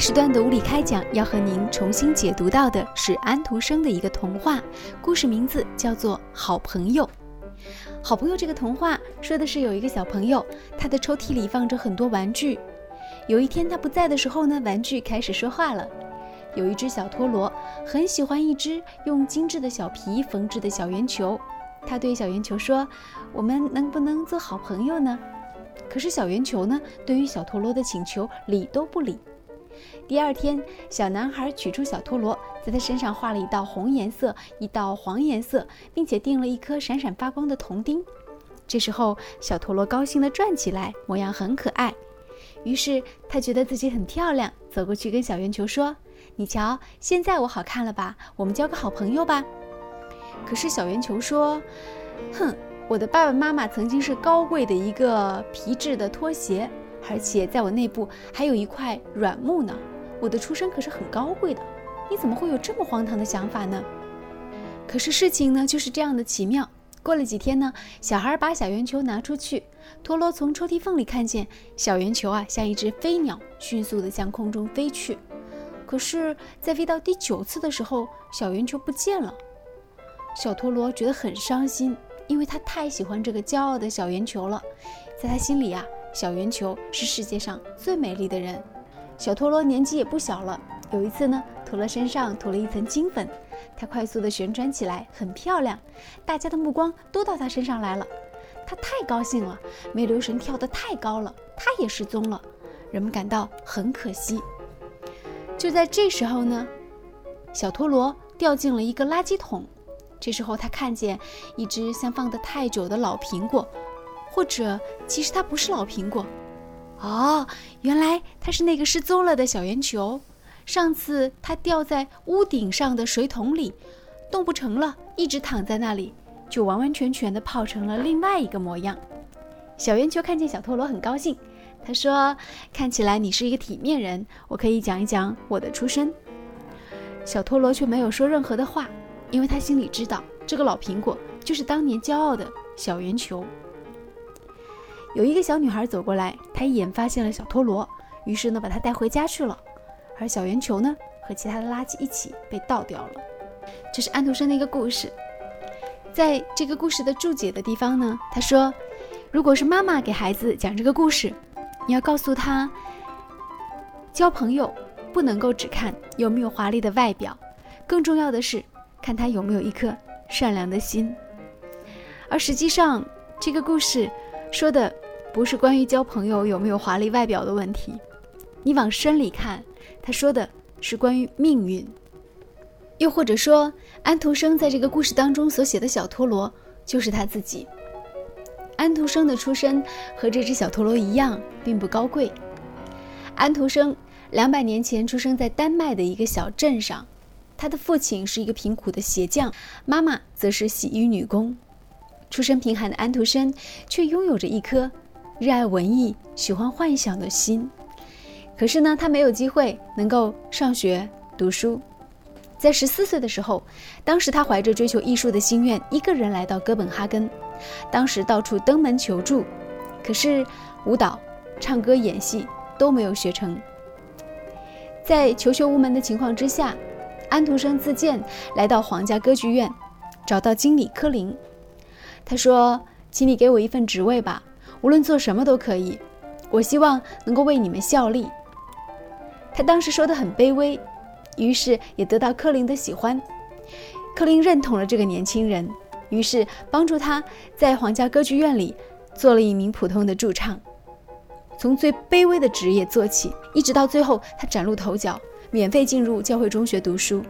时段的物理开讲要和您重新解读到的是安徒生的一个童话，故事名字叫做《好朋友》。好朋友这个童话说的是有一个小朋友，他的抽屉里放着很多玩具。有一天他不在的时候呢，玩具开始说话了。有一只小陀螺很喜欢一只用精致的小皮缝制的小圆球，他对小圆球说：“我们能不能做好朋友呢？”可是小圆球呢，对于小陀螺的请求理都不理。第二天，小男孩取出小陀螺，在他身上画了一道红颜色，一道黄颜色，并且钉了一颗闪闪发光的铜钉。这时候，小陀螺高兴地转起来，模样很可爱。于是他觉得自己很漂亮，走过去跟小圆球说：“你瞧，现在我好看了吧？我们交个好朋友吧。”可是小圆球说：“哼，我的爸爸妈妈曾经是高贵的一个皮质的拖鞋。”而且在我内部还有一块软木呢，我的出身可是很高贵的，你怎么会有这么荒唐的想法呢？可是事情呢就是这样的奇妙。过了几天呢，小孩把小圆球拿出去，陀螺从抽屉缝里看见小圆球啊，像一只飞鸟，迅速地向空中飞去。可是，在飞到第九次的时候，小圆球不见了。小陀螺觉得很伤心，因为他太喜欢这个骄傲的小圆球了，在他心里啊。小圆球是世界上最美丽的人。小陀螺年纪也不小了。有一次呢，陀螺身上涂了一层金粉，它快速地旋转起来，很漂亮。大家的目光都到它身上来了。它太高兴了，没留神跳得太高了，它也失踪了。人们感到很可惜。就在这时候呢，小陀螺掉进了一个垃圾桶。这时候，他看见一只像放得太久的老苹果。或者，其实它不是老苹果，哦，原来它是那个失踪了的小圆球。上次它掉在屋顶上的水桶里，动不成了，一直躺在那里，就完完全全的泡成了另外一个模样。小圆球看见小陀螺很高兴，他说：“看起来你是一个体面人，我可以讲一讲我的出身。”小陀螺却没有说任何的话，因为他心里知道，这个老苹果就是当年骄傲的小圆球。有一个小女孩走过来，她一眼发现了小陀螺，于是呢把它带回家去了。而小圆球呢和其他的垃圾一起被倒掉了。这是安徒生的一个故事。在这个故事的注解的地方呢，他说：“如果是妈妈给孩子讲这个故事，你要告诉他，交朋友不能够只看有没有华丽的外表，更重要的是看他有没有一颗善良的心。”而实际上，这个故事。说的不是关于交朋友有没有华丽外表的问题，你往深里看，他说的是关于命运。又或者说，安徒生在这个故事当中所写的小陀螺就是他自己。安徒生的出身和这只小陀螺一样，并不高贵。安徒生两百年前出生在丹麦的一个小镇上，他的父亲是一个贫苦的鞋匠，妈妈则是洗衣女工。出身贫寒的安徒生，却拥有着一颗热爱文艺、喜欢幻想的心。可是呢，他没有机会能够上学读书。在十四岁的时候，当时他怀着追求艺术的心愿，一个人来到哥本哈根。当时到处登门求助，可是舞蹈、唱歌、演戏都没有学成。在求学无门的情况之下，安徒生自荐来到皇家歌剧院，找到经理柯林。他说：“请你给我一份职位吧，无论做什么都可以。我希望能够为你们效力。”他当时说的很卑微，于是也得到柯林的喜欢。柯林认同了这个年轻人，于是帮助他在皇家歌剧院里做了一名普通的驻唱，从最卑微的职业做起，一直到最后他崭露头角，免费进入教会中学读书。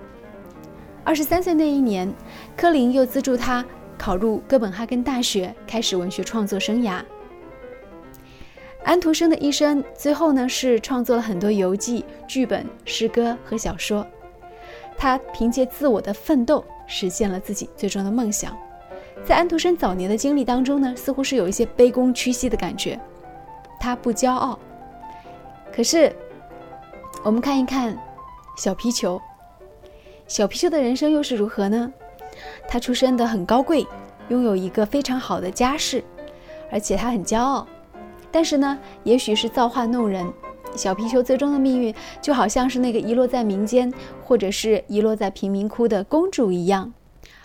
二十三岁那一年，柯林又资助他。考入哥本哈根大学，开始文学创作生涯。安徒生的一生最后呢，是创作了很多游记、剧本、诗歌和小说。他凭借自我的奋斗，实现了自己最终的梦想。在安徒生早年的经历当中呢，似乎是有一些卑躬屈膝的感觉。他不骄傲。可是，我们看一看小皮球，小皮球的人生又是如何呢？他出身的很高贵，拥有一个非常好的家世，而且他很骄傲。但是呢，也许是造化弄人，小皮球最终的命运就好像是那个遗落在民间或者是遗落在贫民窟的公主一样。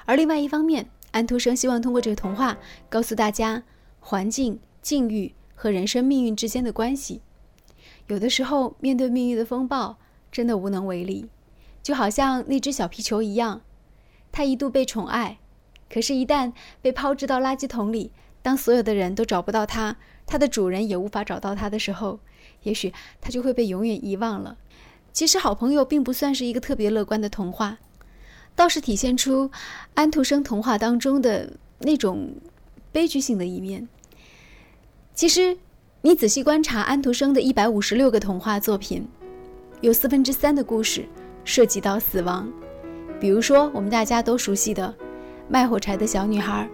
而另外一方面，安徒生希望通过这个童话告诉大家环境、境遇和人生命运之间的关系。有的时候，面对命运的风暴，真的无能为力，就好像那只小皮球一样，它一度被宠爱，可是，一旦被抛掷到垃圾桶里，当所有的人都找不到它，它的主人也无法找到它的时候，也许它就会被永远遗忘了。其实，好朋友并不算是一个特别乐观的童话，倒是体现出安徒生童话当中的那种悲剧性的一面。其实。你仔细观察安徒生的一百五十六个童话作品，有四分之三的故事涉及到死亡。比如说，我们大家都熟悉的《卖火柴的小女孩》，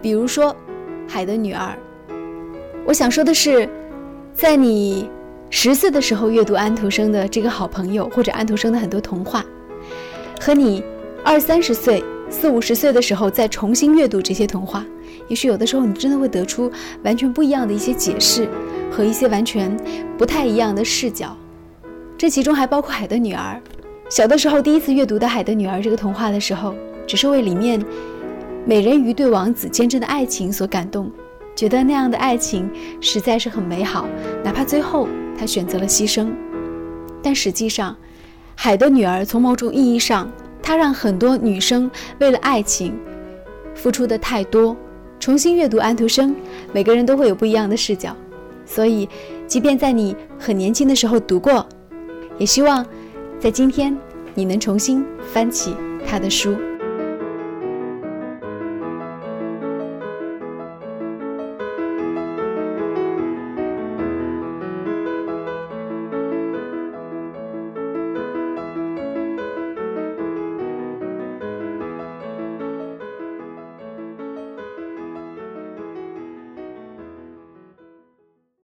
比如说《海的女儿》。我想说的是，在你十岁的时候阅读安徒生的这个好朋友，或者安徒生的很多童话，和你二三十岁、四五十岁的时候再重新阅读这些童话。也许有的时候，你真的会得出完全不一样的一些解释和一些完全不太一样的视角。这其中还包括《海的女儿》。小的时候第一次阅读的《海的女儿》这个童话的时候，只是为里面美人鱼对王子坚贞的爱情所感动，觉得那样的爱情实在是很美好，哪怕最后他选择了牺牲。但实际上，《海的女儿》从某种意义上，它让很多女生为了爱情付出的太多。重新阅读安徒生，每个人都会有不一样的视角，所以，即便在你很年轻的时候读过，也希望在今天你能重新翻起他的书。